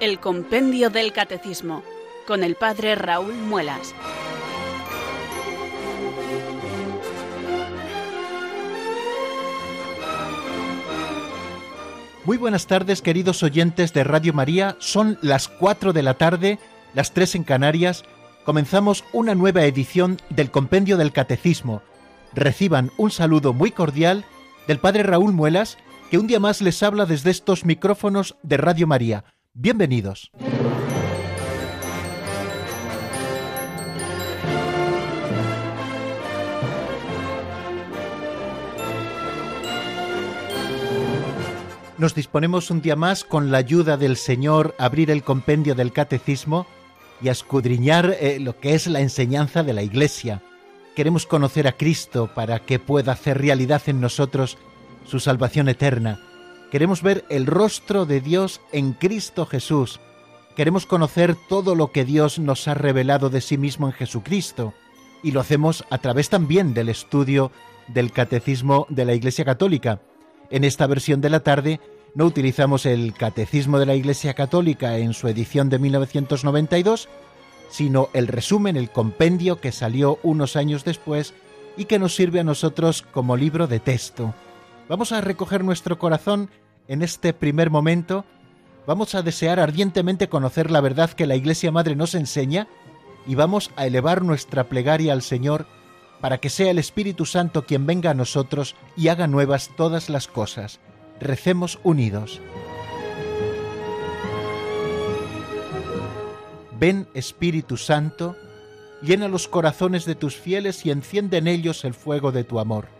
El Compendio del Catecismo con el Padre Raúl Muelas. Muy buenas tardes queridos oyentes de Radio María, son las 4 de la tarde, las 3 en Canarias, comenzamos una nueva edición del Compendio del Catecismo. Reciban un saludo muy cordial del Padre Raúl Muelas, que un día más les habla desde estos micrófonos de Radio María. Bienvenidos. Nos disponemos un día más con la ayuda del Señor a abrir el compendio del catecismo y a escudriñar eh, lo que es la enseñanza de la Iglesia. Queremos conocer a Cristo para que pueda hacer realidad en nosotros su salvación eterna. Queremos ver el rostro de Dios en Cristo Jesús. Queremos conocer todo lo que Dios nos ha revelado de sí mismo en Jesucristo. Y lo hacemos a través también del estudio del Catecismo de la Iglesia Católica. En esta versión de la tarde no utilizamos el Catecismo de la Iglesia Católica en su edición de 1992, sino el resumen, el compendio que salió unos años después y que nos sirve a nosotros como libro de texto. Vamos a recoger nuestro corazón en este primer momento, vamos a desear ardientemente conocer la verdad que la Iglesia Madre nos enseña y vamos a elevar nuestra plegaria al Señor para que sea el Espíritu Santo quien venga a nosotros y haga nuevas todas las cosas. Recemos unidos. Ven Espíritu Santo, llena los corazones de tus fieles y enciende en ellos el fuego de tu amor.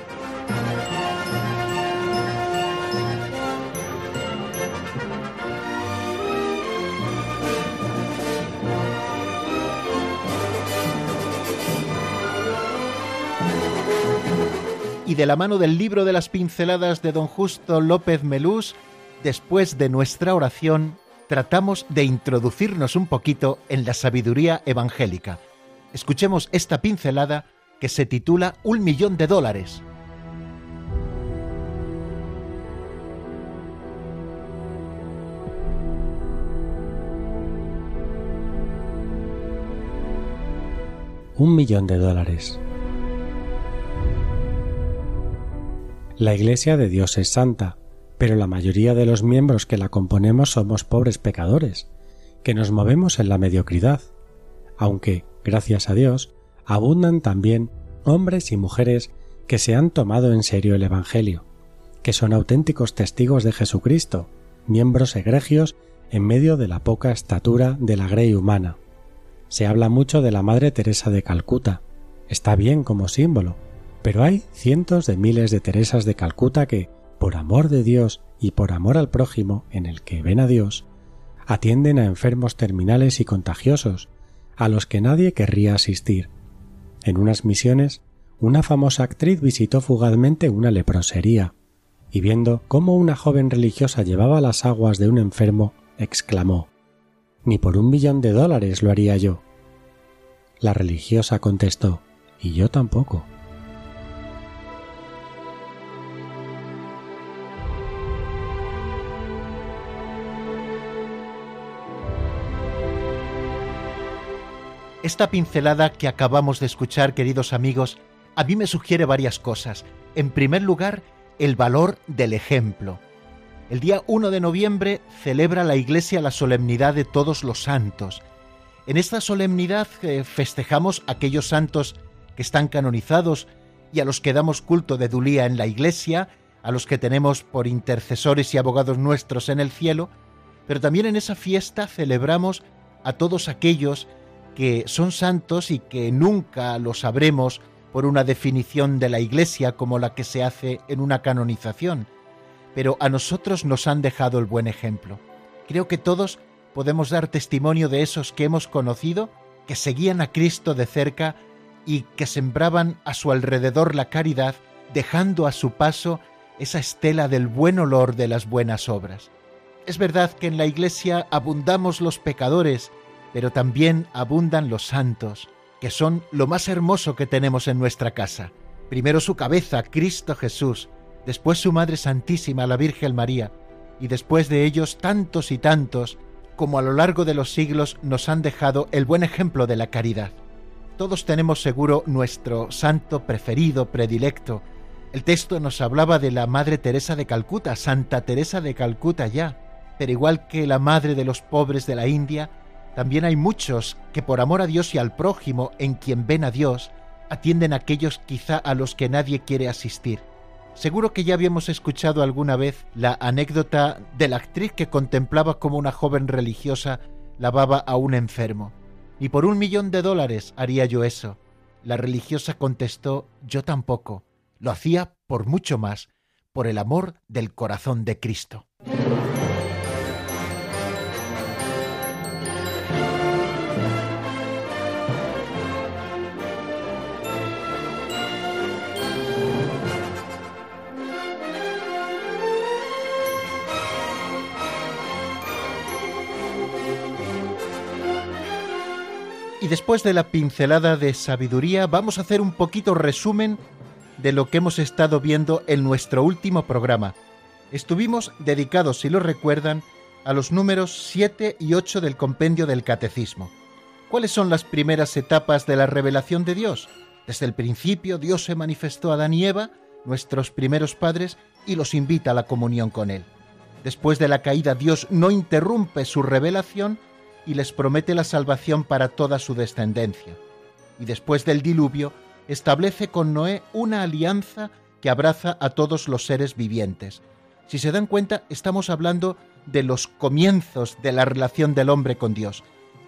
Y de la mano del libro de las pinceladas de don Justo López Melús, después de nuestra oración, tratamos de introducirnos un poquito en la sabiduría evangélica. Escuchemos esta pincelada que se titula Un millón de dólares. Un millón de dólares. La Iglesia de Dios es santa, pero la mayoría de los miembros que la componemos somos pobres pecadores, que nos movemos en la mediocridad, aunque, gracias a Dios, abundan también hombres y mujeres que se han tomado en serio el Evangelio, que son auténticos testigos de Jesucristo, miembros egregios en medio de la poca estatura de la grey humana. Se habla mucho de la Madre Teresa de Calcuta. Está bien como símbolo, pero hay cientos de miles de Teresas de Calcuta que, por amor de Dios y por amor al prójimo en el que ven a Dios, atienden a enfermos terminales y contagiosos, a los que nadie querría asistir. En unas misiones, una famosa actriz visitó fugazmente una leprosería, y viendo cómo una joven religiosa llevaba las aguas de un enfermo, exclamó Ni por un millón de dólares lo haría yo. La religiosa contestó Y yo tampoco. Esta pincelada que acabamos de escuchar, queridos amigos, a mí me sugiere varias cosas. En primer lugar, el valor del ejemplo. El día 1 de noviembre celebra la Iglesia la solemnidad de todos los santos. En esta solemnidad eh, festejamos aquellos santos que están canonizados y a los que damos culto de Dulía en la Iglesia, a los que tenemos por intercesores y abogados nuestros en el cielo, pero también en esa fiesta celebramos a todos aquellos que son santos y que nunca lo sabremos por una definición de la Iglesia como la que se hace en una canonización, pero a nosotros nos han dejado el buen ejemplo. Creo que todos podemos dar testimonio de esos que hemos conocido, que seguían a Cristo de cerca y que sembraban a su alrededor la caridad dejando a su paso esa estela del buen olor de las buenas obras. Es verdad que en la Iglesia abundamos los pecadores, pero también abundan los santos, que son lo más hermoso que tenemos en nuestra casa. Primero su cabeza, Cristo Jesús, después su Madre Santísima, la Virgen María, y después de ellos tantos y tantos como a lo largo de los siglos nos han dejado el buen ejemplo de la caridad. Todos tenemos seguro nuestro santo preferido, predilecto. El texto nos hablaba de la Madre Teresa de Calcuta, Santa Teresa de Calcuta ya, pero igual que la Madre de los pobres de la India, también hay muchos que por amor a Dios y al prójimo, en quien ven a Dios, atienden a aquellos quizá a los que nadie quiere asistir. Seguro que ya habíamos escuchado alguna vez la anécdota de la actriz que contemplaba como una joven religiosa lavaba a un enfermo. Ni por un millón de dólares haría yo eso. La religiosa contestó yo tampoco. Lo hacía por mucho más, por el amor del corazón de Cristo. Y después de la pincelada de sabiduría, vamos a hacer un poquito resumen de lo que hemos estado viendo en nuestro último programa. Estuvimos dedicados, si lo recuerdan, a los números 7 y 8 del compendio del Catecismo. ¿Cuáles son las primeras etapas de la revelación de Dios? Desde el principio Dios se manifestó a Adán y Eva, nuestros primeros padres, y los invita a la comunión con Él. Después de la caída Dios no interrumpe su revelación, y les promete la salvación para toda su descendencia. Y después del diluvio, establece con Noé una alianza que abraza a todos los seres vivientes. Si se dan cuenta, estamos hablando de los comienzos de la relación del hombre con Dios.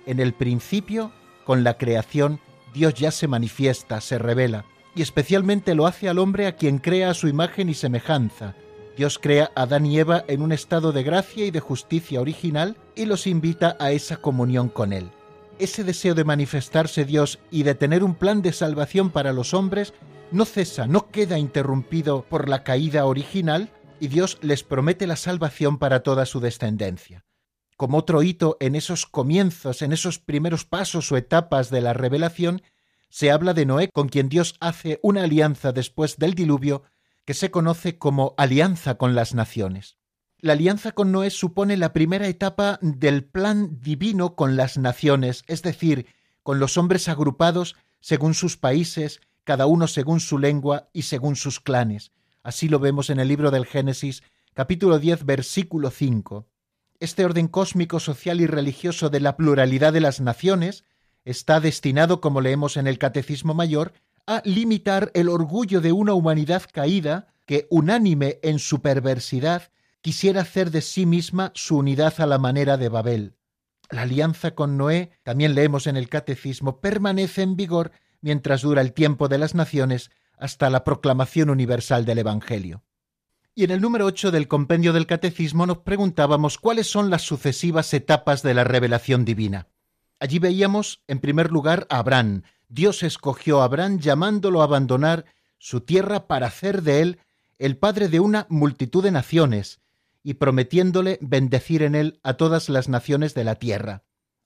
En el principio, con la creación, Dios ya se manifiesta, se revela, y especialmente lo hace al hombre a quien crea a su imagen y semejanza, Dios crea a Adán y Eva en un estado de gracia y de justicia original y los invita a esa comunión con Él. Ese deseo de manifestarse Dios y de tener un plan de salvación para los hombres no cesa, no queda interrumpido por la caída original y Dios les promete la salvación para toda su descendencia. Como otro hito en esos comienzos, en esos primeros pasos o etapas de la revelación, se habla de Noé con quien Dios hace una alianza después del diluvio que se conoce como alianza con las naciones. La alianza con Noé supone la primera etapa del plan divino con las naciones, es decir, con los hombres agrupados según sus países, cada uno según su lengua y según sus clanes. Así lo vemos en el libro del Génesis, capítulo 10, versículo 5. Este orden cósmico, social y religioso de la pluralidad de las naciones está destinado, como leemos en el Catecismo Mayor, a limitar el orgullo de una humanidad caída que, unánime en su perversidad, quisiera hacer de sí misma su unidad a la manera de Babel. La alianza con Noé, también leemos en el Catecismo, permanece en vigor mientras dura el tiempo de las naciones hasta la proclamación universal del Evangelio. Y en el número 8 del compendio del Catecismo nos preguntábamos cuáles son las sucesivas etapas de la revelación divina. Allí veíamos, en primer lugar, a Abraham, Dios escogió a Abraham llamándolo a abandonar su tierra para hacer de él el padre de una multitud de naciones y prometiéndole bendecir en él a todas las naciones de la tierra.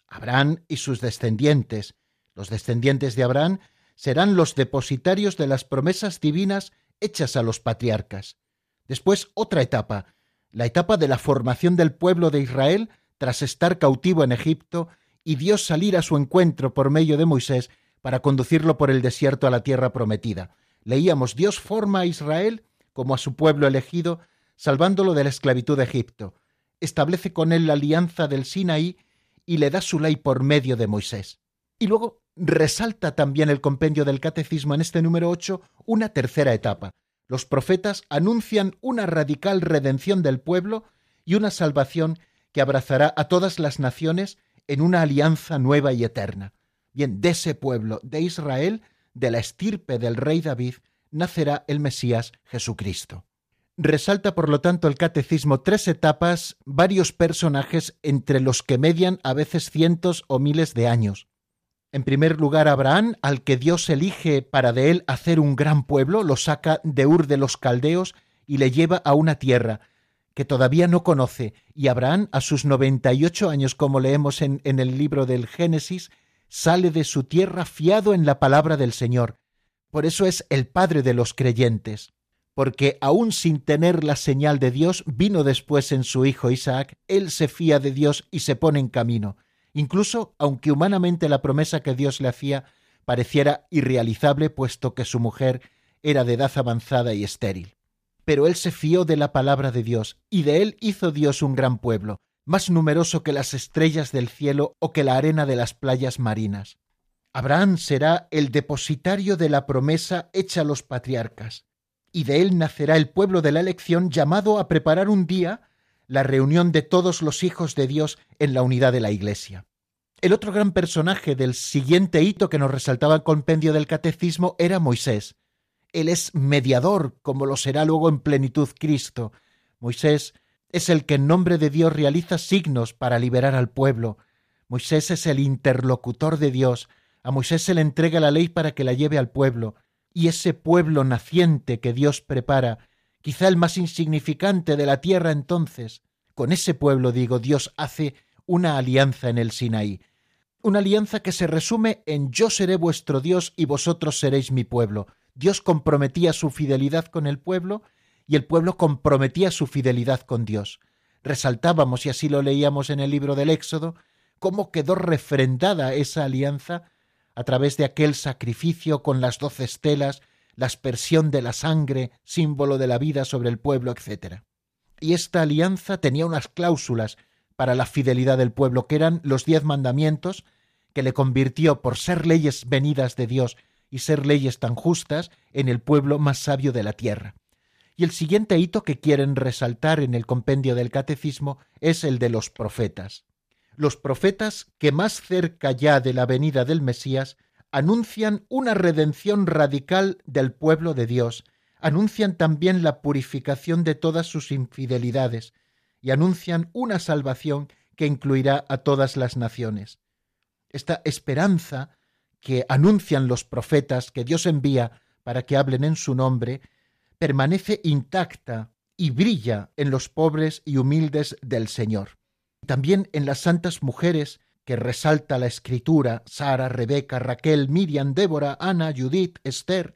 Abraham y sus descendientes, los descendientes de Abraham, serán los depositarios de las promesas divinas hechas a los patriarcas. Después otra etapa, la etapa de la formación del pueblo de Israel tras estar cautivo en Egipto y Dios salir a su encuentro por medio de Moisés para conducirlo por el desierto a la tierra prometida. Leíamos, Dios forma a Israel como a su pueblo elegido, salvándolo de la esclavitud de Egipto. Establece con él la alianza del Sinaí y le da su ley por medio de Moisés. Y luego resalta también el compendio del Catecismo en este número 8 una tercera etapa. Los profetas anuncian una radical redención del pueblo y una salvación que abrazará a todas las naciones en una alianza nueva y eterna. Bien, de ese pueblo, de Israel, de la estirpe del rey David, nacerá el Mesías Jesucristo. Resalta, por lo tanto, el catecismo tres etapas, varios personajes entre los que median a veces cientos o miles de años. En primer lugar, Abraham, al que Dios elige para de él hacer un gran pueblo, lo saca de Ur de los Caldeos y le lleva a una tierra que todavía no conoce, y Abraham, a sus 98 años, como leemos en, en el libro del Génesis, sale de su tierra fiado en la palabra del Señor. Por eso es el padre de los creyentes, porque aun sin tener la señal de Dios, vino después en su hijo Isaac, él se fía de Dios y se pone en camino, incluso aunque humanamente la promesa que Dios le hacía pareciera irrealizable, puesto que su mujer era de edad avanzada y estéril. Pero él se fió de la palabra de Dios, y de él hizo Dios un gran pueblo, más numeroso que las estrellas del cielo o que la arena de las playas marinas. Abraham será el depositario de la promesa hecha a los patriarcas, y de él nacerá el pueblo de la elección llamado a preparar un día la reunión de todos los hijos de Dios en la unidad de la Iglesia. El otro gran personaje del siguiente hito que nos resaltaba el compendio del catecismo era Moisés, él es mediador, como lo será luego en plenitud Cristo. Moisés es el que en nombre de Dios realiza signos para liberar al pueblo. Moisés es el interlocutor de Dios. A Moisés se le entrega la ley para que la lleve al pueblo. Y ese pueblo naciente que Dios prepara, quizá el más insignificante de la tierra entonces, con ese pueblo, digo, Dios hace una alianza en el Sinaí. Una alianza que se resume en yo seré vuestro Dios y vosotros seréis mi pueblo. Dios comprometía su fidelidad con el pueblo y el pueblo comprometía su fidelidad con Dios. Resaltábamos, y así lo leíamos en el libro del Éxodo, cómo quedó refrendada esa alianza a través de aquel sacrificio con las doce estelas, la aspersión de la sangre, símbolo de la vida sobre el pueblo, etc. Y esta alianza tenía unas cláusulas para la fidelidad del pueblo, que eran los diez mandamientos, que le convirtió por ser leyes venidas de Dios y ser leyes tan justas en el pueblo más sabio de la tierra. Y el siguiente hito que quieren resaltar en el compendio del catecismo es el de los profetas. Los profetas que más cerca ya de la venida del Mesías anuncian una redención radical del pueblo de Dios, anuncian también la purificación de todas sus infidelidades y anuncian una salvación que incluirá a todas las naciones. Esta esperanza que anuncian los profetas que Dios envía para que hablen en su nombre, permanece intacta y brilla en los pobres y humildes del Señor. También en las santas mujeres que resalta la escritura, Sara, Rebeca, Raquel, Miriam, Débora, Ana, Judith, Esther,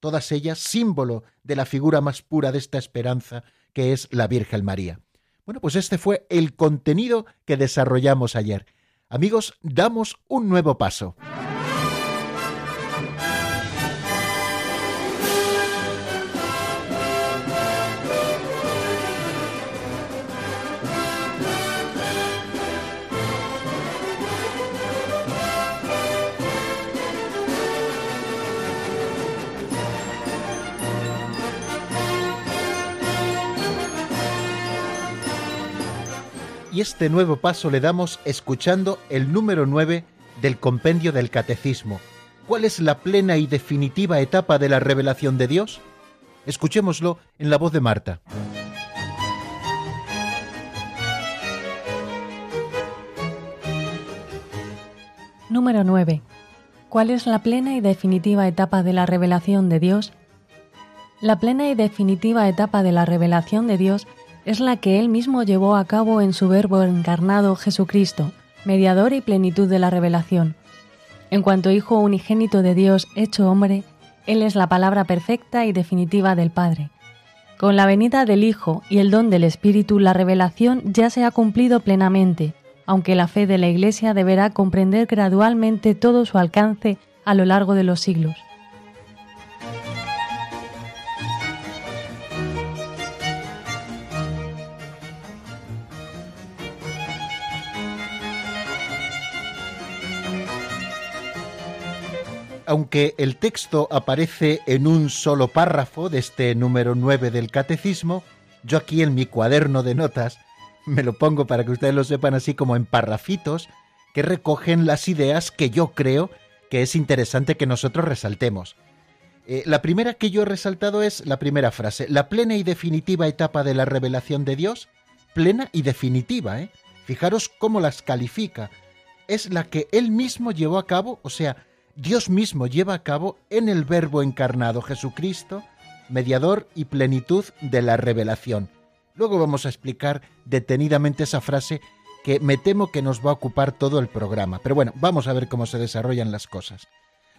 todas ellas símbolo de la figura más pura de esta esperanza que es la Virgen María. Bueno, pues este fue el contenido que desarrollamos ayer. Amigos, damos un nuevo paso. Este nuevo paso le damos escuchando el número 9 del compendio del Catecismo. ¿Cuál es la plena y definitiva etapa de la revelación de Dios? Escuchémoslo en la voz de Marta. Número 9. ¿Cuál es la plena y definitiva etapa de la revelación de Dios? La plena y definitiva etapa de la revelación de Dios es la que Él mismo llevó a cabo en su Verbo encarnado Jesucristo, mediador y plenitud de la revelación. En cuanto Hijo unigénito de Dios hecho hombre, Él es la palabra perfecta y definitiva del Padre. Con la venida del Hijo y el don del Espíritu, la revelación ya se ha cumplido plenamente, aunque la fe de la Iglesia deberá comprender gradualmente todo su alcance a lo largo de los siglos. Aunque el texto aparece en un solo párrafo de este número 9 del catecismo, yo aquí en mi cuaderno de notas me lo pongo para que ustedes lo sepan así como en parrafitos que recogen las ideas que yo creo que es interesante que nosotros resaltemos. Eh, la primera que yo he resaltado es la primera frase, la plena y definitiva etapa de la revelación de Dios, plena y definitiva, ¿eh? Fijaros cómo las califica es la que Él mismo llevó a cabo, o sea, Dios mismo lleva a cabo en el Verbo encarnado Jesucristo, mediador y plenitud de la revelación. Luego vamos a explicar detenidamente esa frase que me temo que nos va a ocupar todo el programa. Pero bueno, vamos a ver cómo se desarrollan las cosas.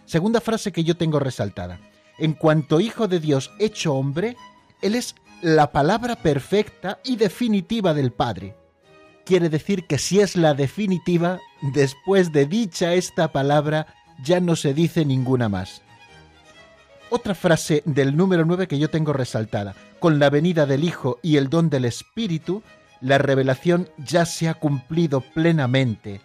Segunda frase que yo tengo resaltada. En cuanto Hijo de Dios hecho hombre, Él es la palabra perfecta y definitiva del Padre. Quiere decir que si es la definitiva, después de dicha esta palabra, ya no se dice ninguna más. Otra frase del número 9 que yo tengo resaltada. Con la venida del Hijo y el don del Espíritu, la revelación ya se ha cumplido plenamente,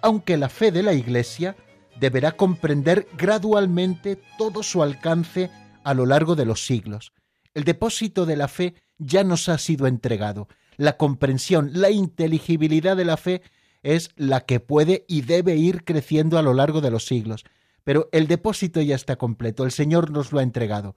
aunque la fe de la Iglesia deberá comprender gradualmente todo su alcance a lo largo de los siglos. El depósito de la fe ya nos ha sido entregado. La comprensión, la inteligibilidad de la fe es la que puede y debe ir creciendo a lo largo de los siglos. Pero el depósito ya está completo, el Señor nos lo ha entregado.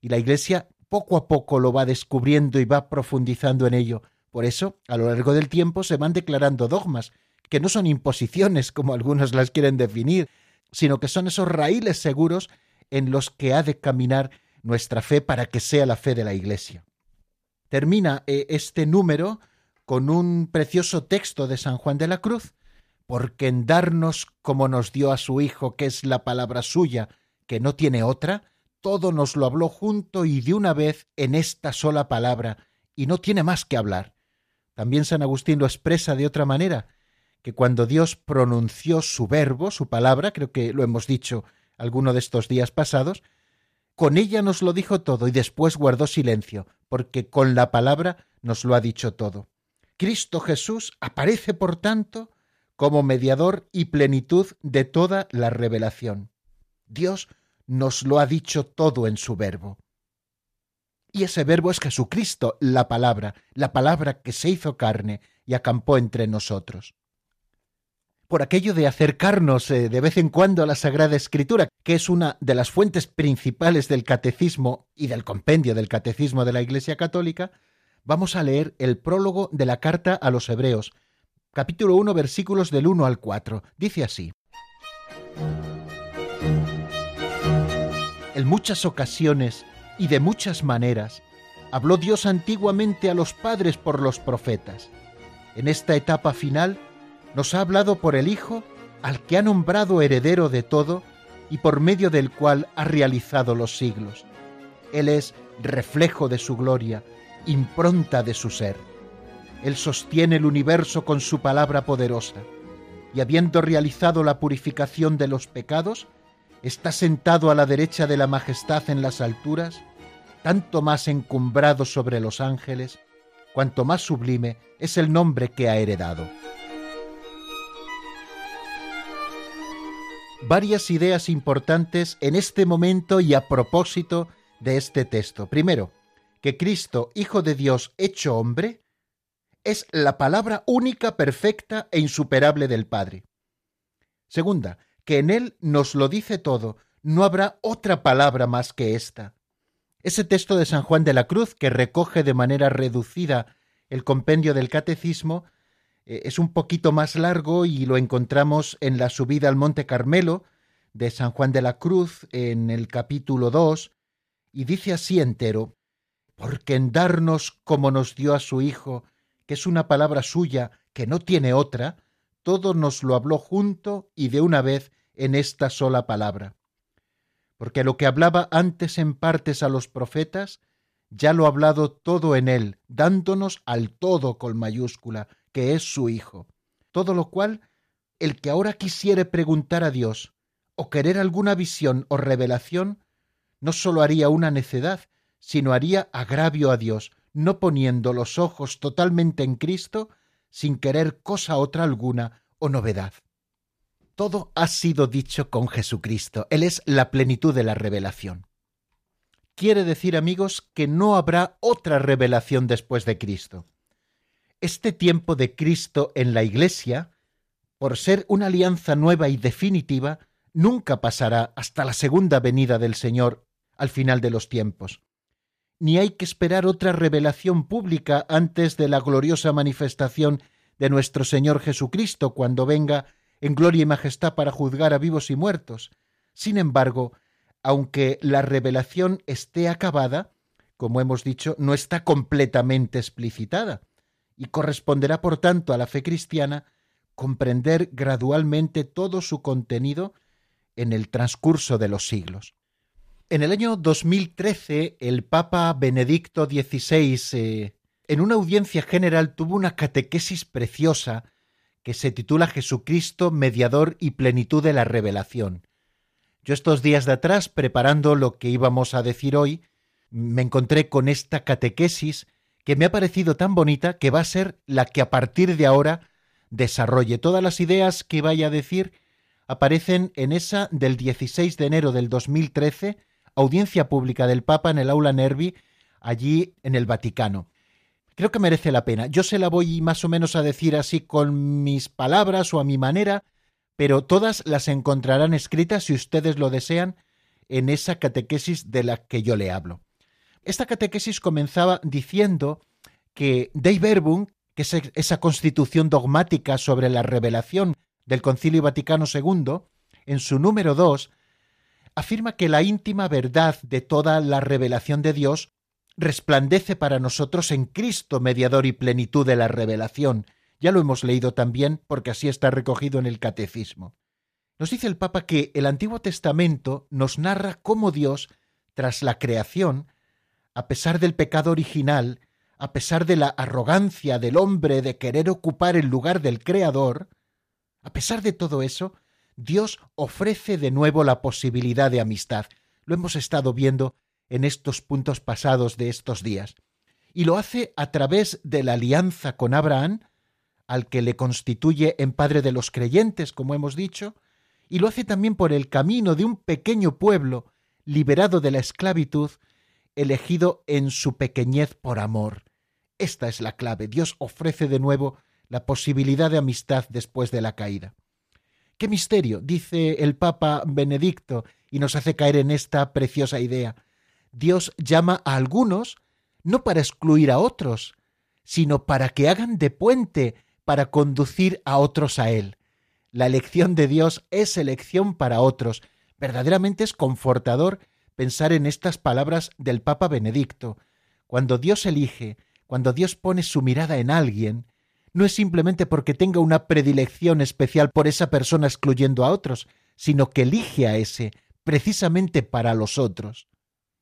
Y la Iglesia poco a poco lo va descubriendo y va profundizando en ello. Por eso, a lo largo del tiempo se van declarando dogmas, que no son imposiciones como algunos las quieren definir, sino que son esos raíles seguros en los que ha de caminar nuestra fe para que sea la fe de la Iglesia. Termina eh, este número con un precioso texto de San Juan de la Cruz, porque en darnos como nos dio a su Hijo, que es la palabra suya, que no tiene otra, todo nos lo habló junto y de una vez en esta sola palabra, y no tiene más que hablar. También San Agustín lo expresa de otra manera, que cuando Dios pronunció su verbo, su palabra, creo que lo hemos dicho alguno de estos días pasados, con ella nos lo dijo todo y después guardó silencio, porque con la palabra nos lo ha dicho todo. Cristo Jesús aparece, por tanto, como mediador y plenitud de toda la revelación. Dios nos lo ha dicho todo en su verbo. Y ese verbo es Jesucristo, la palabra, la palabra que se hizo carne y acampó entre nosotros por aquello de acercarnos eh, de vez en cuando a la Sagrada Escritura, que es una de las fuentes principales del catecismo y del compendio del catecismo de la Iglesia Católica, vamos a leer el prólogo de la carta a los Hebreos, capítulo 1, versículos del 1 al 4. Dice así. En muchas ocasiones y de muchas maneras habló Dios antiguamente a los padres por los profetas. En esta etapa final, nos ha hablado por el Hijo, al que ha nombrado heredero de todo y por medio del cual ha realizado los siglos. Él es reflejo de su gloria, impronta de su ser. Él sostiene el universo con su palabra poderosa, y habiendo realizado la purificación de los pecados, está sentado a la derecha de la majestad en las alturas, tanto más encumbrado sobre los ángeles, cuanto más sublime es el nombre que ha heredado. varias ideas importantes en este momento y a propósito de este texto. Primero, que Cristo, Hijo de Dios hecho hombre, es la palabra única, perfecta e insuperable del Padre. Segunda, que en Él nos lo dice todo, no habrá otra palabra más que esta. Ese texto de San Juan de la Cruz, que recoge de manera reducida el compendio del Catecismo, eh, es un poquito más largo y lo encontramos en la subida al Monte Carmelo de San Juan de la Cruz en el capítulo 2 y dice así entero, porque en darnos como nos dio a su Hijo, que es una palabra suya que no tiene otra, todo nos lo habló junto y de una vez en esta sola palabra. Porque lo que hablaba antes en partes a los profetas, ya lo ha hablado todo en él, dándonos al todo con mayúscula, que es su Hijo. Todo lo cual, el que ahora quisiere preguntar a Dios, o querer alguna visión o revelación, no sólo haría una necedad, sino haría agravio a Dios, no poniendo los ojos totalmente en Cristo, sin querer cosa otra alguna o novedad. Todo ha sido dicho con Jesucristo. Él es la plenitud de la revelación. Quiere decir, amigos, que no habrá otra revelación después de Cristo. Este tiempo de Cristo en la Iglesia, por ser una alianza nueva y definitiva, nunca pasará hasta la segunda venida del Señor al final de los tiempos. Ni hay que esperar otra revelación pública antes de la gloriosa manifestación de nuestro Señor Jesucristo cuando venga en gloria y majestad para juzgar a vivos y muertos. Sin embargo, aunque la revelación esté acabada, como hemos dicho, no está completamente explicitada, y corresponderá, por tanto, a la fe cristiana comprender gradualmente todo su contenido en el transcurso de los siglos. En el año 2013, el Papa Benedicto XVI, eh, en una audiencia general, tuvo una catequesis preciosa que se titula Jesucristo, mediador y plenitud de la revelación. Yo estos días de atrás, preparando lo que íbamos a decir hoy, me encontré con esta catequesis que me ha parecido tan bonita que va a ser la que a partir de ahora desarrolle. Todas las ideas que vaya a decir aparecen en esa del 16 de enero del 2013, audiencia pública del Papa en el aula Nervi, allí en el Vaticano. Creo que merece la pena. Yo se la voy más o menos a decir así con mis palabras o a mi manera, pero todas las encontrarán escritas, si ustedes lo desean, en esa catequesis de la que yo le hablo. Esta catequesis comenzaba diciendo que Dei Verbum, que es esa constitución dogmática sobre la revelación del Concilio Vaticano II, en su número 2, afirma que la íntima verdad de toda la revelación de Dios resplandece para nosotros en Cristo, mediador y plenitud de la revelación. Ya lo hemos leído también porque así está recogido en el Catecismo. Nos dice el Papa que el Antiguo Testamento nos narra cómo Dios, tras la creación, a pesar del pecado original, a pesar de la arrogancia del hombre de querer ocupar el lugar del Creador, a pesar de todo eso, Dios ofrece de nuevo la posibilidad de amistad. Lo hemos estado viendo en estos puntos pasados de estos días. Y lo hace a través de la alianza con Abraham, al que le constituye en padre de los creyentes, como hemos dicho, y lo hace también por el camino de un pequeño pueblo liberado de la esclavitud, elegido en su pequeñez por amor. Esta es la clave. Dios ofrece de nuevo la posibilidad de amistad después de la caída. ¿Qué misterio? dice el Papa Benedicto y nos hace caer en esta preciosa idea. Dios llama a algunos no para excluir a otros, sino para que hagan de puente para conducir a otros a Él. La elección de Dios es elección para otros. Verdaderamente es confortador pensar en estas palabras del Papa Benedicto. Cuando Dios elige, cuando Dios pone su mirada en alguien, no es simplemente porque tenga una predilección especial por esa persona excluyendo a otros, sino que elige a ese precisamente para los otros.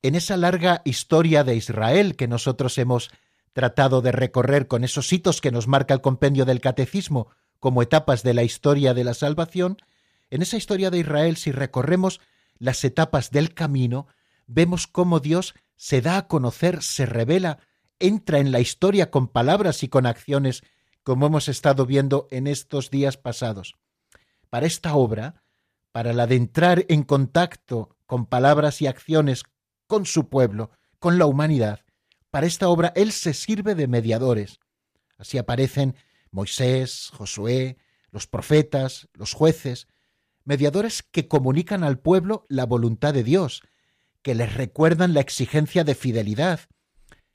En esa larga historia de Israel que nosotros hemos tratado de recorrer con esos hitos que nos marca el compendio del catecismo como etapas de la historia de la salvación, en esa historia de Israel, si recorremos las etapas del camino, vemos cómo Dios se da a conocer, se revela, entra en la historia con palabras y con acciones como hemos estado viendo en estos días pasados. Para esta obra, para la de entrar en contacto con palabras y acciones con su pueblo, con la humanidad, para esta obra Él se sirve de mediadores. Así aparecen Moisés, Josué, los profetas, los jueces, mediadores que comunican al pueblo la voluntad de Dios, que les recuerdan la exigencia de fidelidad,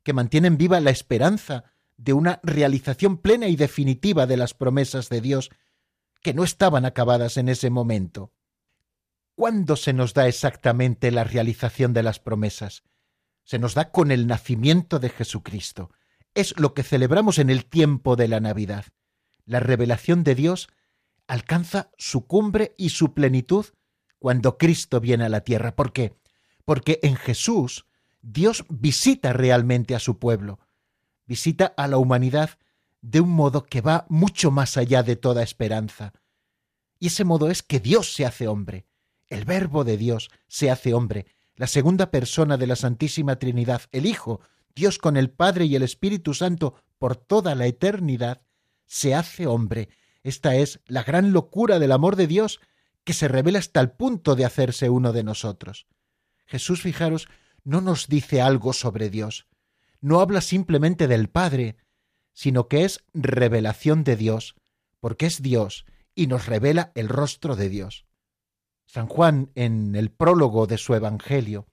que mantienen viva la esperanza de una realización plena y definitiva de las promesas de Dios que no estaban acabadas en ese momento. ¿Cuándo se nos da exactamente la realización de las promesas? Se nos da con el nacimiento de Jesucristo. Es lo que celebramos en el tiempo de la Navidad. La revelación de Dios alcanza su cumbre y su plenitud cuando Cristo viene a la tierra. ¿Por qué? Porque en Jesús Dios visita realmente a su pueblo visita a la humanidad de un modo que va mucho más allá de toda esperanza. Y ese modo es que Dios se hace hombre. El verbo de Dios se hace hombre. La segunda persona de la Santísima Trinidad, el Hijo, Dios con el Padre y el Espíritu Santo por toda la eternidad, se hace hombre. Esta es la gran locura del amor de Dios que se revela hasta el punto de hacerse uno de nosotros. Jesús, fijaros, no nos dice algo sobre Dios, no habla simplemente del Padre, sino que es revelación de Dios, porque es Dios y nos revela el rostro de Dios. San Juan, en el prólogo de su Evangelio,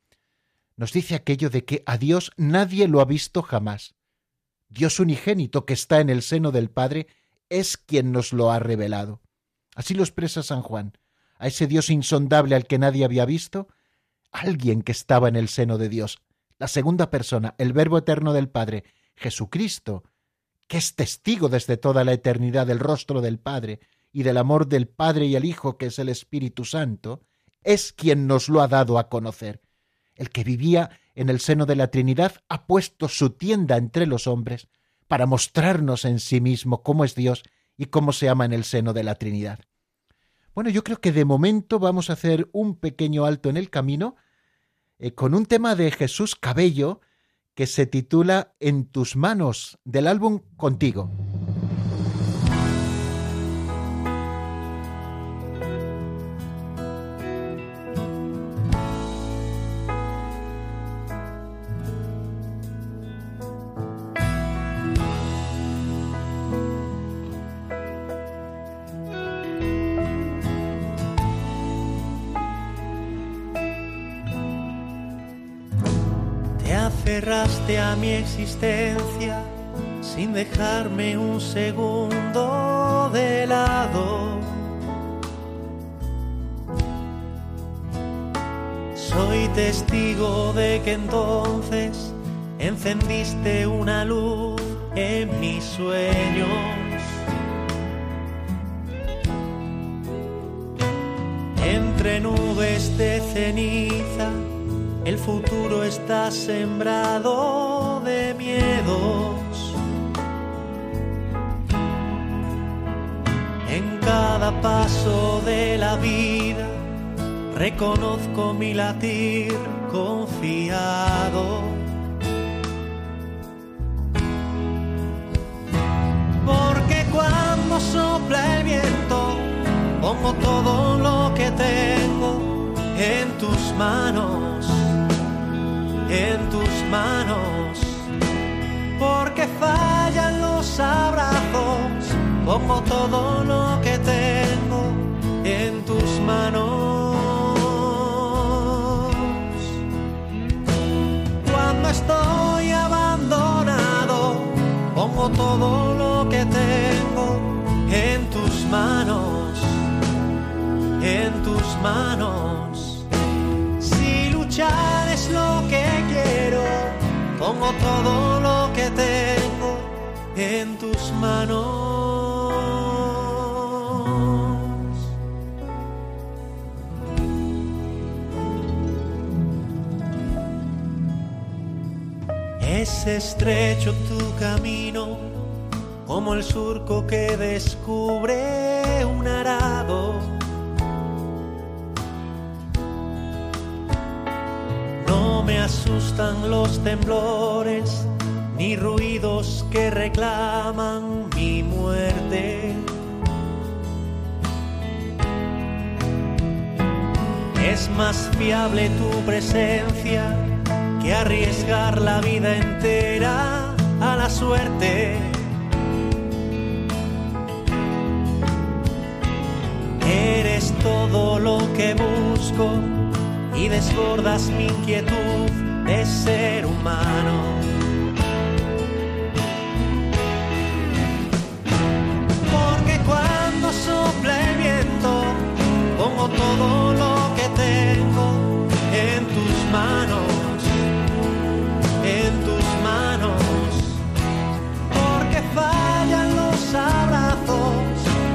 nos dice aquello de que a Dios nadie lo ha visto jamás. Dios unigénito que está en el seno del Padre es quien nos lo ha revelado. Así lo expresa San Juan, a ese Dios insondable al que nadie había visto, alguien que estaba en el seno de Dios, la segunda persona, el Verbo eterno del Padre, Jesucristo, que es testigo desde toda la eternidad del rostro del Padre y del amor del Padre y el Hijo, que es el Espíritu Santo, es quien nos lo ha dado a conocer. El que vivía en el seno de la Trinidad ha puesto su tienda entre los hombres para mostrarnos en sí mismo cómo es Dios y cómo se ama en el seno de la Trinidad. Bueno, yo creo que de momento vamos a hacer un pequeño alto en el camino eh, con un tema de Jesús Cabello que se titula En tus manos del álbum Contigo. Aferraste a mi existencia sin dejarme un segundo de lado. Soy testigo de que entonces encendiste una luz en mis sueños. Entre nubes de ceniza el futuro está sembrado de miedos. En cada paso de la vida reconozco mi latir confiado. Porque cuando sopla el viento, pongo todo lo que tengo en tus manos en tus manos, porque fallan los abrazos, pongo todo lo que tengo en tus manos. Cuando estoy abandonado, pongo todo lo que tengo en tus manos, en tus manos. Si luchar es lo que pongo todo lo que tengo en tus manos. Es estrecho tu camino, como el surco que descubre un arado me asustan los temblores ni ruidos que reclaman mi muerte. Es más fiable tu presencia que arriesgar la vida entera a la suerte. Eres todo lo que busco y desbordas mi inquietud de ser humano. Porque cuando sopla el viento, pongo todo lo que tengo en tus manos, en tus manos. Porque fallan los abrazos,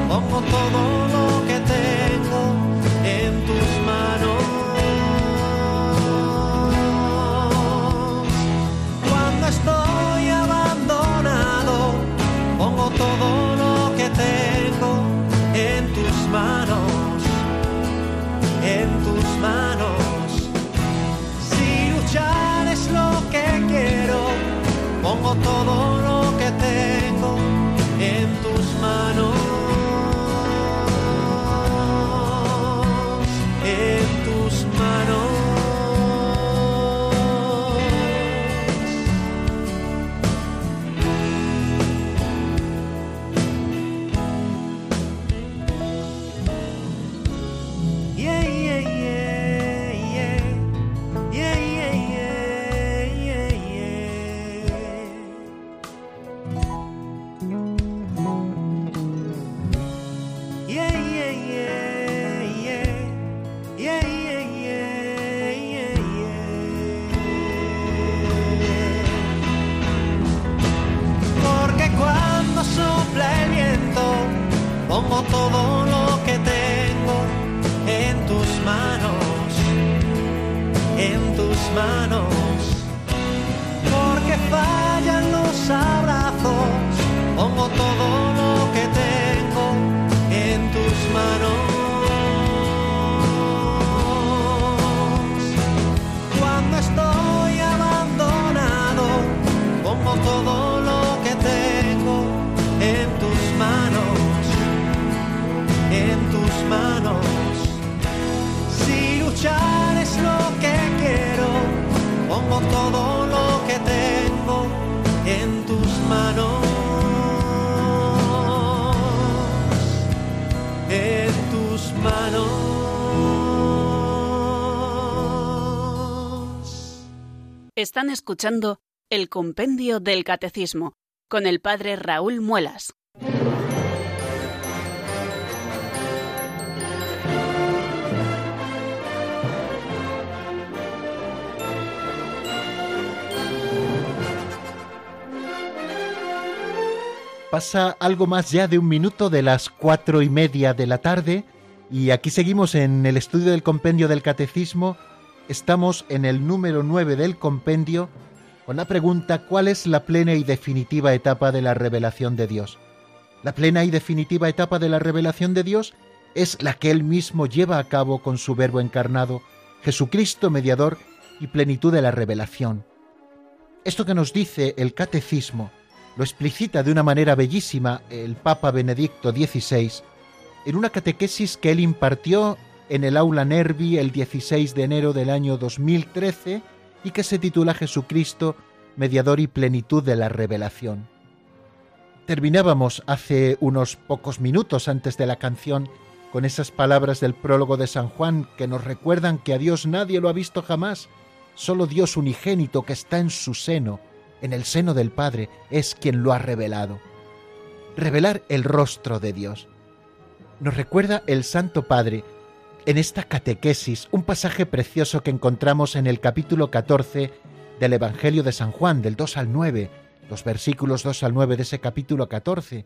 pongo todo lo que tengo pongo todo lo Están escuchando el Compendio del Catecismo con el Padre Raúl Muelas. Pasa algo más ya de un minuto de las cuatro y media de la tarde y aquí seguimos en el estudio del compendio del catecismo. Estamos en el número 9 del compendio con la pregunta ¿cuál es la plena y definitiva etapa de la revelación de Dios? La plena y definitiva etapa de la revelación de Dios es la que Él mismo lleva a cabo con su Verbo encarnado, Jesucristo mediador y plenitud de la revelación. Esto que nos dice el catecismo lo explicita de una manera bellísima el Papa Benedicto XVI en una catequesis que él impartió en el aula Nervi el 16 de enero del año 2013 y que se titula Jesucristo, mediador y plenitud de la revelación. Terminábamos hace unos pocos minutos antes de la canción con esas palabras del prólogo de San Juan que nos recuerdan que a Dios nadie lo ha visto jamás, solo Dios unigénito que está en su seno, en el seno del Padre, es quien lo ha revelado. Revelar el rostro de Dios. Nos recuerda el Santo Padre en esta catequesis un pasaje precioso que encontramos en el capítulo 14 del Evangelio de San Juan, del 2 al 9, los versículos 2 al 9 de ese capítulo 14,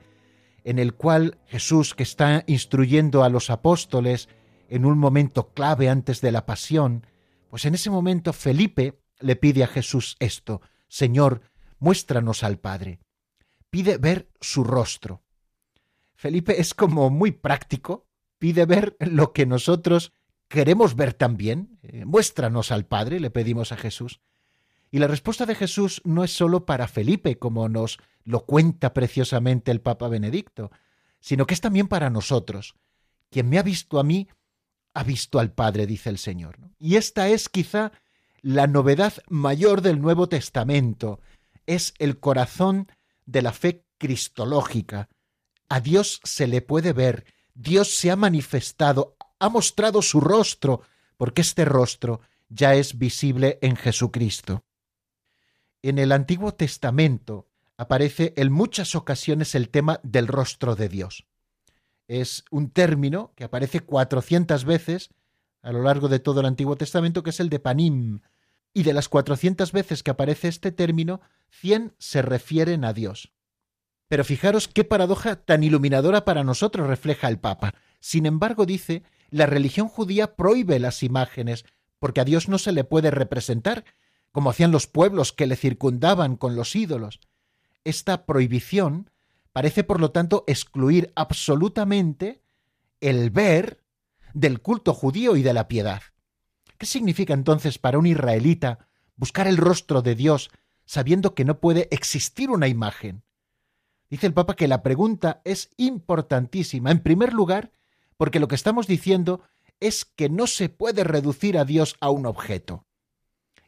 en el cual Jesús, que está instruyendo a los apóstoles en un momento clave antes de la pasión, pues en ese momento Felipe le pide a Jesús esto, Señor, muéstranos al Padre. Pide ver su rostro. Felipe es como muy práctico, pide ver lo que nosotros queremos ver también. Eh, muéstranos al Padre, le pedimos a Jesús. Y la respuesta de Jesús no es sólo para Felipe, como nos lo cuenta preciosamente el Papa Benedicto, sino que es también para nosotros. Quien me ha visto a mí, ha visto al Padre, dice el Señor. Y esta es quizá la novedad mayor del Nuevo Testamento es el corazón de la fe cristológica. A Dios se le puede ver, Dios se ha manifestado, ha mostrado su rostro, porque este rostro ya es visible en Jesucristo. En el Antiguo Testamento aparece en muchas ocasiones el tema del rostro de Dios. Es un término que aparece cuatrocientas veces a lo largo de todo el Antiguo Testamento, que es el de Panim, y de las 400 veces que aparece este término, 100 se refieren a Dios. Pero fijaros qué paradoja tan iluminadora para nosotros refleja el Papa. Sin embargo, dice, la religión judía prohíbe las imágenes, porque a Dios no se le puede representar, como hacían los pueblos que le circundaban con los ídolos. Esta prohibición parece, por lo tanto, excluir absolutamente el ver del culto judío y de la piedad. ¿Qué significa entonces para un israelita buscar el rostro de Dios sabiendo que no puede existir una imagen? Dice el Papa que la pregunta es importantísima. En primer lugar, porque lo que estamos diciendo es que no se puede reducir a Dios a un objeto.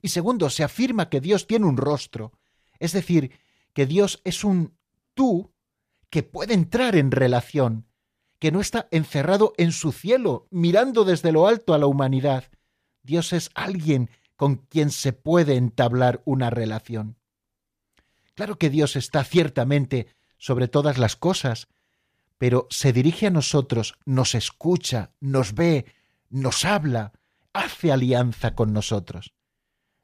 Y segundo, se afirma que Dios tiene un rostro, es decir, que Dios es un tú que puede entrar en relación, que no está encerrado en su cielo, mirando desde lo alto a la humanidad, Dios es alguien con quien se puede entablar una relación. Claro que Dios está ciertamente sobre todas las cosas, pero se dirige a nosotros, nos escucha, nos ve, nos habla, hace alianza con nosotros.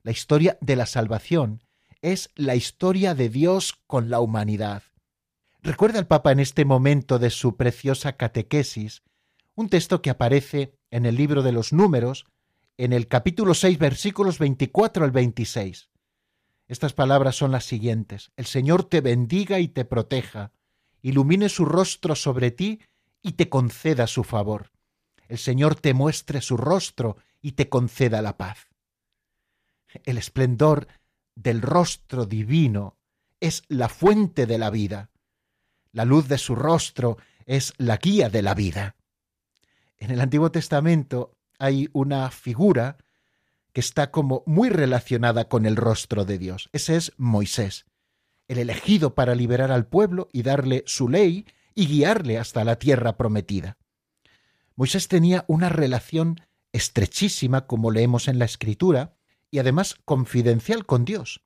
La historia de la salvación es la historia de Dios con la humanidad. Recuerda el Papa en este momento de su preciosa catequesis un texto que aparece en el libro de los números, en el capítulo 6, versículos 24 al 26. Estas palabras son las siguientes. El Señor te bendiga y te proteja, ilumine su rostro sobre ti y te conceda su favor. El Señor te muestre su rostro y te conceda la paz. El esplendor del rostro divino es la fuente de la vida. La luz de su rostro es la guía de la vida. En el Antiguo Testamento hay una figura que está como muy relacionada con el rostro de Dios. Ese es Moisés, el elegido para liberar al pueblo y darle su ley y guiarle hasta la tierra prometida. Moisés tenía una relación estrechísima, como leemos en la Escritura, y además confidencial con Dios.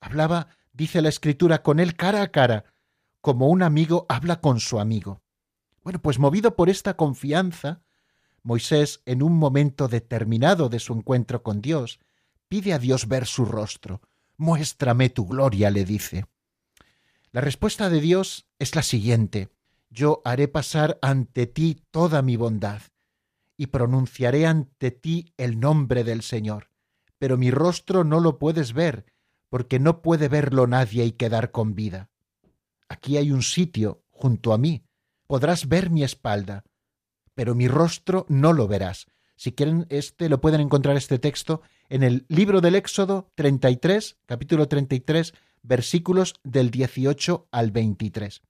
Hablaba, dice la Escritura, con él cara a cara, como un amigo habla con su amigo. Bueno, pues movido por esta confianza, Moisés, en un momento determinado de su encuentro con Dios, pide a Dios ver su rostro. Muéstrame tu gloria, le dice. La respuesta de Dios es la siguiente. Yo haré pasar ante ti toda mi bondad, y pronunciaré ante ti el nombre del Señor. Pero mi rostro no lo puedes ver, porque no puede verlo nadie y quedar con vida. Aquí hay un sitio junto a mí. Podrás ver mi espalda, pero mi rostro no lo verás. Si quieren, este lo pueden encontrar este texto en el libro del Éxodo 33, capítulo 33, versículos del 18 al 23.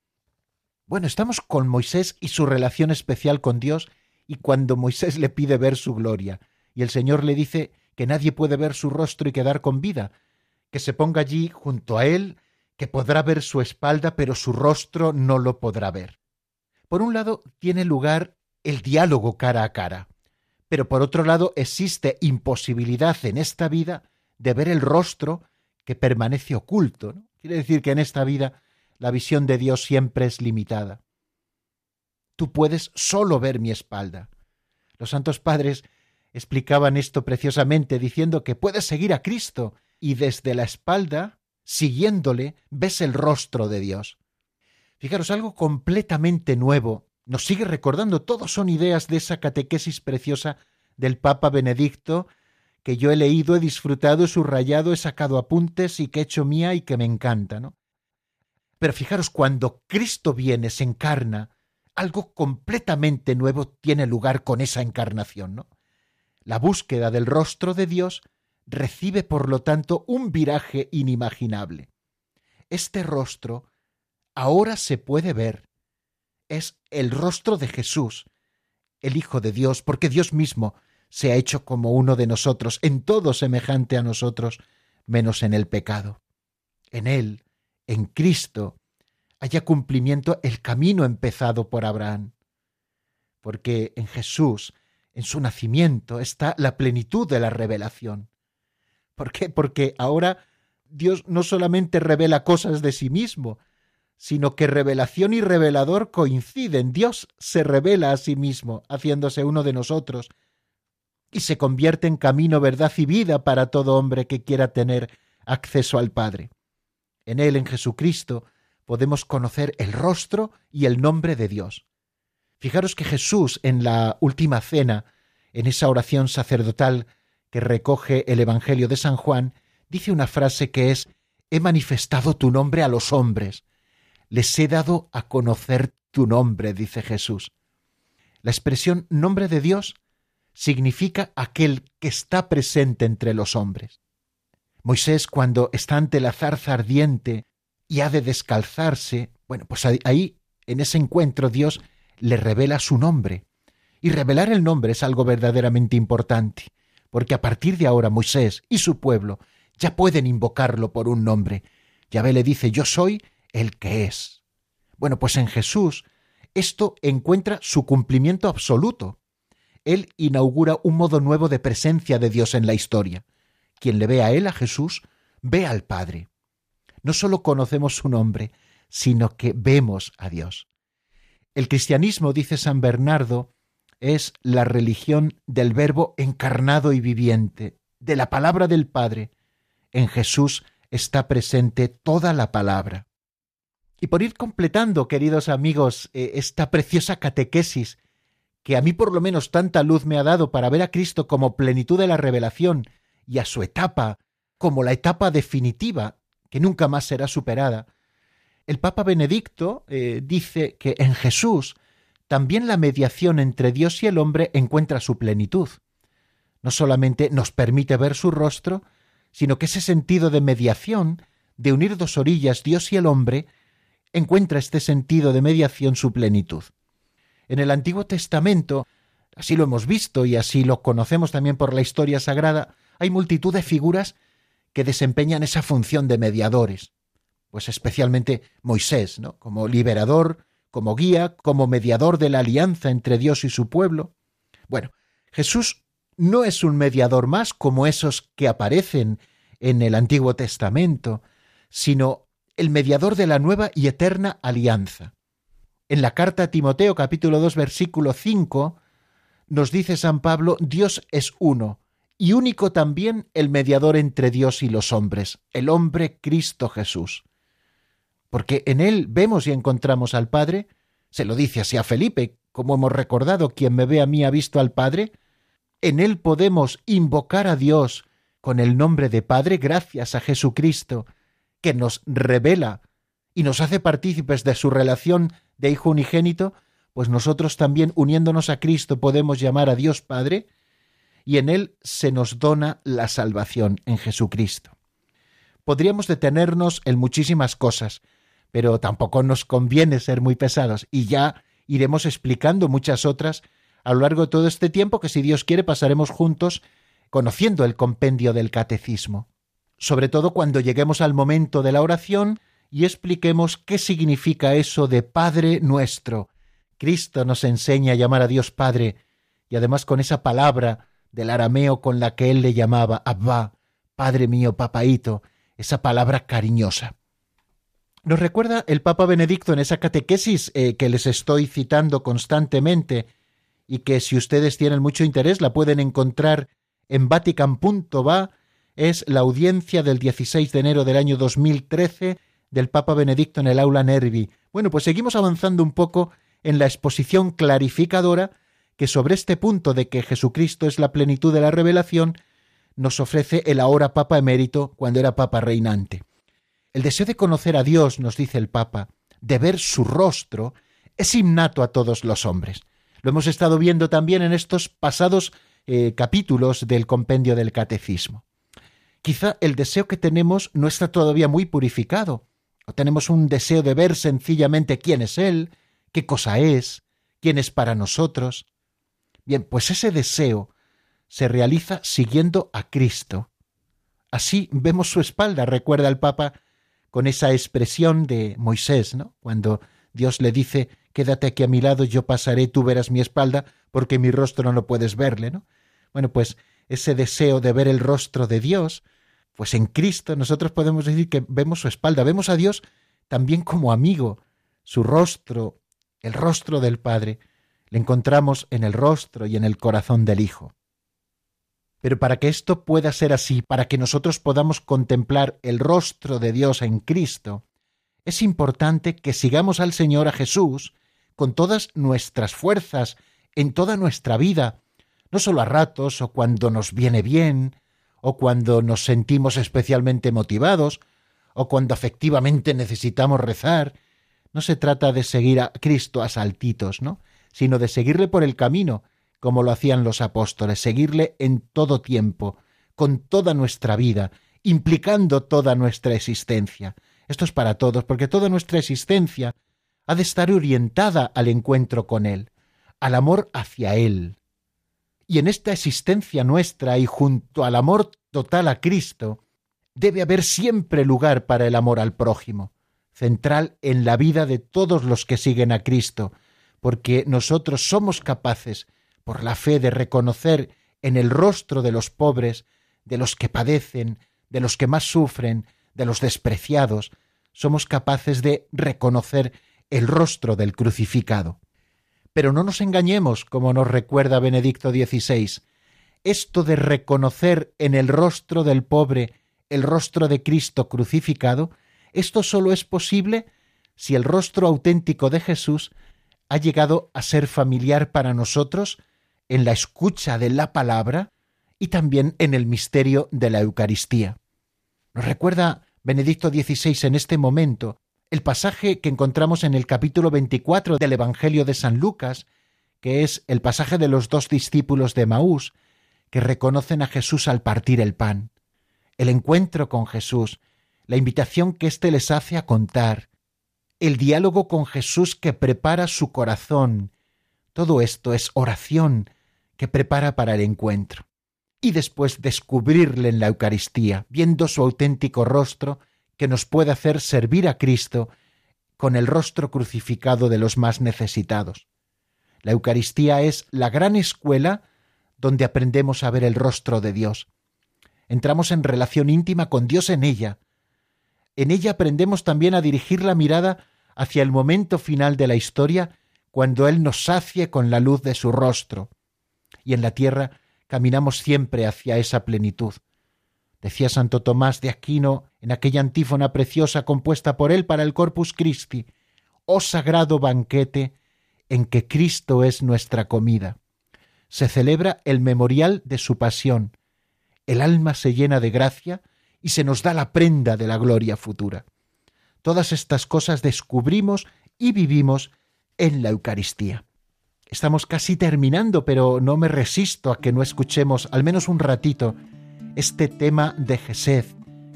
Bueno, estamos con Moisés y su relación especial con Dios y cuando Moisés le pide ver su gloria y el Señor le dice que nadie puede ver su rostro y quedar con vida, que se ponga allí junto a él, que podrá ver su espalda, pero su rostro no lo podrá ver. Por un lado, tiene lugar el diálogo cara a cara. Pero por otro lado existe imposibilidad en esta vida de ver el rostro que permanece oculto. Quiere decir que en esta vida la visión de Dios siempre es limitada. Tú puedes solo ver mi espalda. Los santos padres explicaban esto preciosamente diciendo que puedes seguir a Cristo y desde la espalda, siguiéndole, ves el rostro de Dios. Fijaros, algo completamente nuevo nos sigue recordando, todos son ideas de esa catequesis preciosa del Papa Benedicto, que yo he leído, he disfrutado, he subrayado, he sacado apuntes y que he hecho mía y que me encanta, ¿no? Pero fijaros, cuando Cristo viene, se encarna, algo completamente nuevo tiene lugar con esa encarnación, ¿no? La búsqueda del rostro de Dios recibe, por lo tanto, un viraje inimaginable. Este rostro ahora se puede ver es el rostro de Jesús, el Hijo de Dios, porque Dios mismo se ha hecho como uno de nosotros, en todo semejante a nosotros, menos en el pecado. En Él, en Cristo, haya cumplimiento el camino empezado por Abraham. Porque en Jesús, en su nacimiento, está la plenitud de la revelación. ¿Por qué? Porque ahora Dios no solamente revela cosas de sí mismo, sino que revelación y revelador coinciden. Dios se revela a sí mismo, haciéndose uno de nosotros, y se convierte en camino, verdad y vida para todo hombre que quiera tener acceso al Padre. En Él, en Jesucristo, podemos conocer el rostro y el nombre de Dios. Fijaros que Jesús en la última cena, en esa oración sacerdotal que recoge el Evangelio de San Juan, dice una frase que es He manifestado tu nombre a los hombres les he dado a conocer tu nombre, dice Jesús. La expresión nombre de Dios significa aquel que está presente entre los hombres. Moisés, cuando está ante la zarza ardiente y ha de descalzarse, bueno, pues ahí, en ese encuentro, Dios le revela su nombre. Y revelar el nombre es algo verdaderamente importante, porque a partir de ahora Moisés y su pueblo ya pueden invocarlo por un nombre. Yahvé le dice, yo soy el que es. Bueno, pues en Jesús esto encuentra su cumplimiento absoluto. Él inaugura un modo nuevo de presencia de Dios en la historia. Quien le ve a Él, a Jesús, ve al Padre. No solo conocemos su nombre, sino que vemos a Dios. El cristianismo, dice San Bernardo, es la religión del Verbo encarnado y viviente, de la palabra del Padre. En Jesús está presente toda la palabra. Y por ir completando, queridos amigos, eh, esta preciosa catequesis que a mí por lo menos tanta luz me ha dado para ver a Cristo como plenitud de la revelación y a su etapa como la etapa definitiva que nunca más será superada, el Papa Benedicto eh, dice que en Jesús también la mediación entre Dios y el hombre encuentra su plenitud. No solamente nos permite ver su rostro, sino que ese sentido de mediación, de unir dos orillas, Dios y el hombre, encuentra este sentido de mediación su plenitud. En el Antiguo Testamento, así lo hemos visto y así lo conocemos también por la historia sagrada, hay multitud de figuras que desempeñan esa función de mediadores. Pues especialmente Moisés, ¿no? Como liberador, como guía, como mediador de la alianza entre Dios y su pueblo. Bueno, Jesús no es un mediador más como esos que aparecen en el Antiguo Testamento, sino el mediador de la nueva y eterna alianza. En la carta a Timoteo capítulo 2 versículo 5 nos dice San Pablo, Dios es uno, y único también el mediador entre Dios y los hombres, el hombre Cristo Jesús. Porque en él vemos y encontramos al Padre, se lo dice así a Felipe, como hemos recordado, quien me ve a mí ha visto al Padre, en él podemos invocar a Dios con el nombre de Padre gracias a Jesucristo, que nos revela y nos hace partícipes de su relación de hijo unigénito, pues nosotros también, uniéndonos a Cristo, podemos llamar a Dios Padre, y en Él se nos dona la salvación en Jesucristo. Podríamos detenernos en muchísimas cosas, pero tampoco nos conviene ser muy pesados, y ya iremos explicando muchas otras a lo largo de todo este tiempo que si Dios quiere pasaremos juntos conociendo el compendio del catecismo, sobre todo cuando lleguemos al momento de la oración y expliquemos qué significa eso de Padre nuestro. Cristo nos enseña a llamar a Dios Padre, y además con esa palabra del arameo con la que él le llamaba Abba, Padre mío, papaíto, esa palabra cariñosa. Nos recuerda el Papa Benedicto en esa catequesis eh, que les estoy citando constantemente y que si ustedes tienen mucho interés la pueden encontrar en vatican.va, es la audiencia del 16 de enero del año 2013 del Papa Benedicto en el aula Nervi. Bueno, pues seguimos avanzando un poco en la exposición clarificadora que sobre este punto de que Jesucristo es la plenitud de la revelación, nos ofrece el ahora Papa emérito cuando era Papa reinante. El deseo de conocer a Dios, nos dice el Papa, de ver su rostro, es innato a todos los hombres. Lo hemos estado viendo también en estos pasados eh, capítulos del compendio del catecismo. Quizá el deseo que tenemos no está todavía muy purificado, o tenemos un deseo de ver sencillamente quién es Él, qué cosa es, quién es para nosotros, Bien, pues ese deseo se realiza siguiendo a Cristo. Así vemos su espalda, recuerda el Papa con esa expresión de Moisés, ¿no? Cuando Dios le dice, quédate aquí a mi lado, yo pasaré, tú verás mi espalda, porque mi rostro no puedes verle, ¿no? Bueno, pues ese deseo de ver el rostro de Dios, pues en Cristo nosotros podemos decir que vemos su espalda, vemos a Dios también como amigo, su rostro, el rostro del Padre, le encontramos en el rostro y en el corazón del Hijo. Pero para que esto pueda ser así, para que nosotros podamos contemplar el rostro de Dios en Cristo, es importante que sigamos al Señor a Jesús con todas nuestras fuerzas, en toda nuestra vida, no solo a ratos o cuando nos viene bien, o cuando nos sentimos especialmente motivados, o cuando efectivamente necesitamos rezar. No se trata de seguir a Cristo a saltitos, ¿no? sino de seguirle por el camino, como lo hacían los apóstoles, seguirle en todo tiempo, con toda nuestra vida, implicando toda nuestra existencia. Esto es para todos, porque toda nuestra existencia ha de estar orientada al encuentro con Él, al amor hacia Él. Y en esta existencia nuestra y junto al amor total a Cristo, debe haber siempre lugar para el amor al prójimo, central en la vida de todos los que siguen a Cristo, porque nosotros somos capaces, por la fe, de reconocer en el rostro de los pobres, de los que padecen, de los que más sufren, de los despreciados, somos capaces de reconocer el rostro del crucificado. Pero no nos engañemos, como nos recuerda Benedicto XVI, esto de reconocer en el rostro del pobre el rostro de Cristo crucificado, esto solo es posible si el rostro auténtico de Jesús ha llegado a ser familiar para nosotros en la escucha de la palabra y también en el misterio de la Eucaristía. Nos recuerda Benedicto XVI en este momento el pasaje que encontramos en el capítulo 24 del Evangelio de San Lucas, que es el pasaje de los dos discípulos de Maús, que reconocen a Jesús al partir el pan. El encuentro con Jesús, la invitación que éste les hace a contar, el diálogo con Jesús que prepara su corazón. Todo esto es oración que prepara para el encuentro, y después descubrirle en la Eucaristía, viendo su auténtico rostro, que nos puede hacer servir a Cristo con el rostro crucificado de los más necesitados. La Eucaristía es la gran escuela donde aprendemos a ver el rostro de Dios. Entramos en relación íntima con Dios en ella. En ella aprendemos también a dirigir la mirada hacia el momento final de la historia, cuando Él nos sacie con la luz de su rostro. Y en la tierra caminamos siempre hacia esa plenitud. Decía Santo Tomás de Aquino en aquella antífona preciosa compuesta por él para el Corpus Christi, oh sagrado banquete en que Cristo es nuestra comida. Se celebra el memorial de su pasión. El alma se llena de gracia y se nos da la prenda de la gloria futura. Todas estas cosas descubrimos y vivimos en la Eucaristía. Estamos casi terminando, pero no me resisto a que no escuchemos al menos un ratito este tema de Gesed,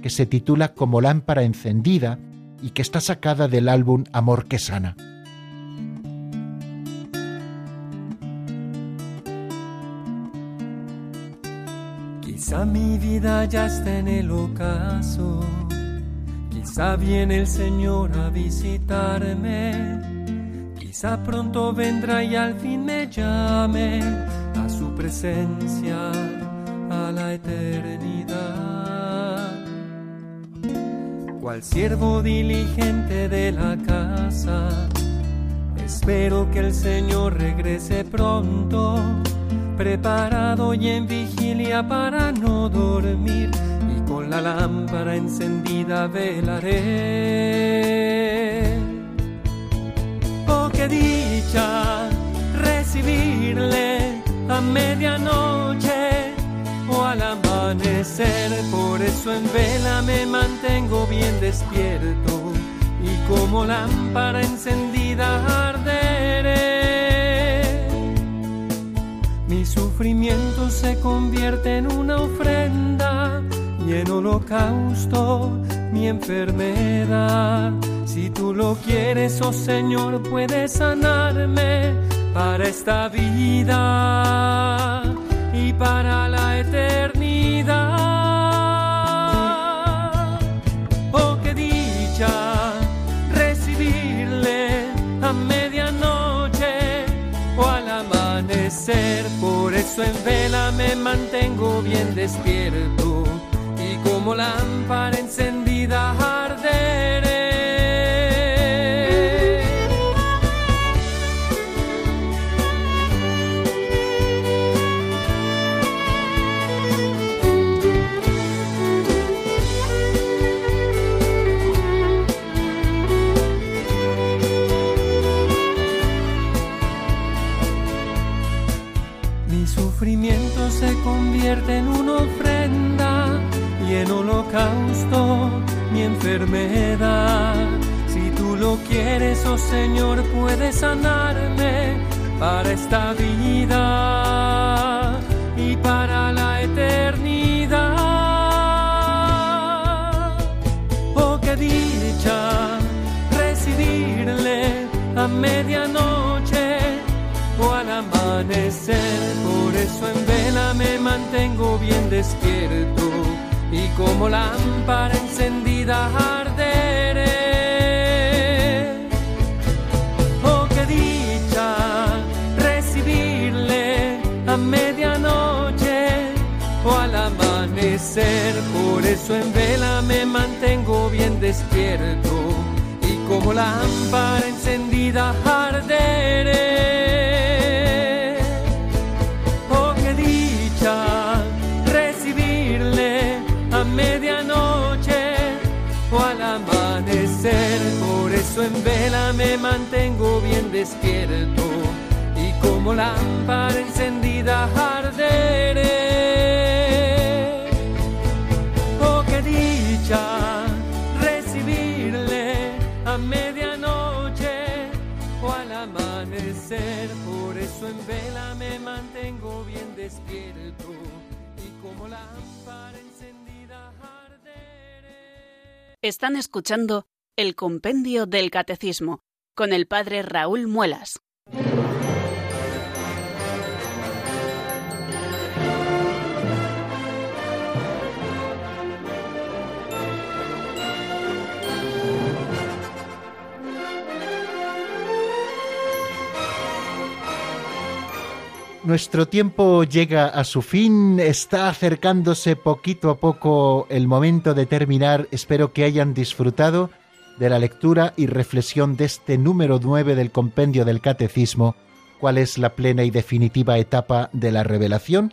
que se titula Como lámpara encendida y que está sacada del álbum Amor que sana. Quizá mi vida ya está en el ocaso, quizá viene el Señor a visitarme, quizá pronto vendrá y al fin me llame a su presencia a la eternidad. Cual siervo diligente de la casa, espero que el Señor regrese pronto, preparado y en vigilia para no dormir, y con la lámpara encendida velaré. Oh, qué dicha recibirle a medianoche por eso en vela me mantengo bien despierto y como lámpara encendida arderé. Mi sufrimiento se convierte en una ofrenda y en holocausto mi enfermedad. Si tú lo quieres, oh Señor, puedes sanarme para esta vida y para la eternidad. Eso en vela me mantengo bien despierto. Y como lámpara encendida enfermedad. Si tú lo quieres, oh Señor, puedes sanarme para esta vida y para la eternidad. Oh, qué dicha recibirle a medianoche o al amanecer. Por eso en vela me mantengo bien despierto y como lámpara encendida arderé. Oh, qué dicha recibirle a medianoche o al amanecer. Por eso en vela me mantengo bien despierto y como lámpara encendida arderé. En vela me mantengo bien despierto y como lámpara encendida arderé. Oh, qué dicha recibirle a medianoche o al amanecer. Por eso en vela me mantengo bien despierto y como lámpara encendida arderé. Están escuchando el Compendio del Catecismo, con el Padre Raúl Muelas. Nuestro tiempo llega a su fin, está acercándose poquito a poco el momento de terminar, espero que hayan disfrutado de la lectura y reflexión de este número 9 del compendio del Catecismo, cuál es la plena y definitiva etapa de la revelación,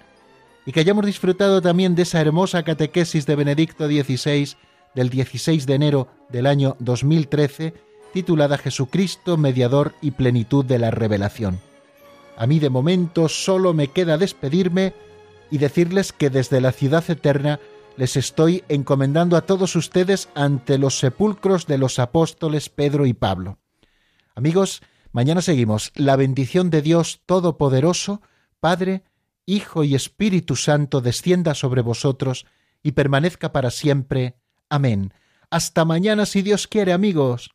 y que hayamos disfrutado también de esa hermosa catequesis de Benedicto XVI del 16 de enero del año 2013, titulada Jesucristo, mediador y plenitud de la revelación. A mí de momento solo me queda despedirme y decirles que desde la ciudad eterna les estoy encomendando a todos ustedes ante los sepulcros de los apóstoles Pedro y Pablo. Amigos, mañana seguimos. La bendición de Dios Todopoderoso, Padre, Hijo y Espíritu Santo descienda sobre vosotros y permanezca para siempre. Amén. Hasta mañana si Dios quiere, amigos.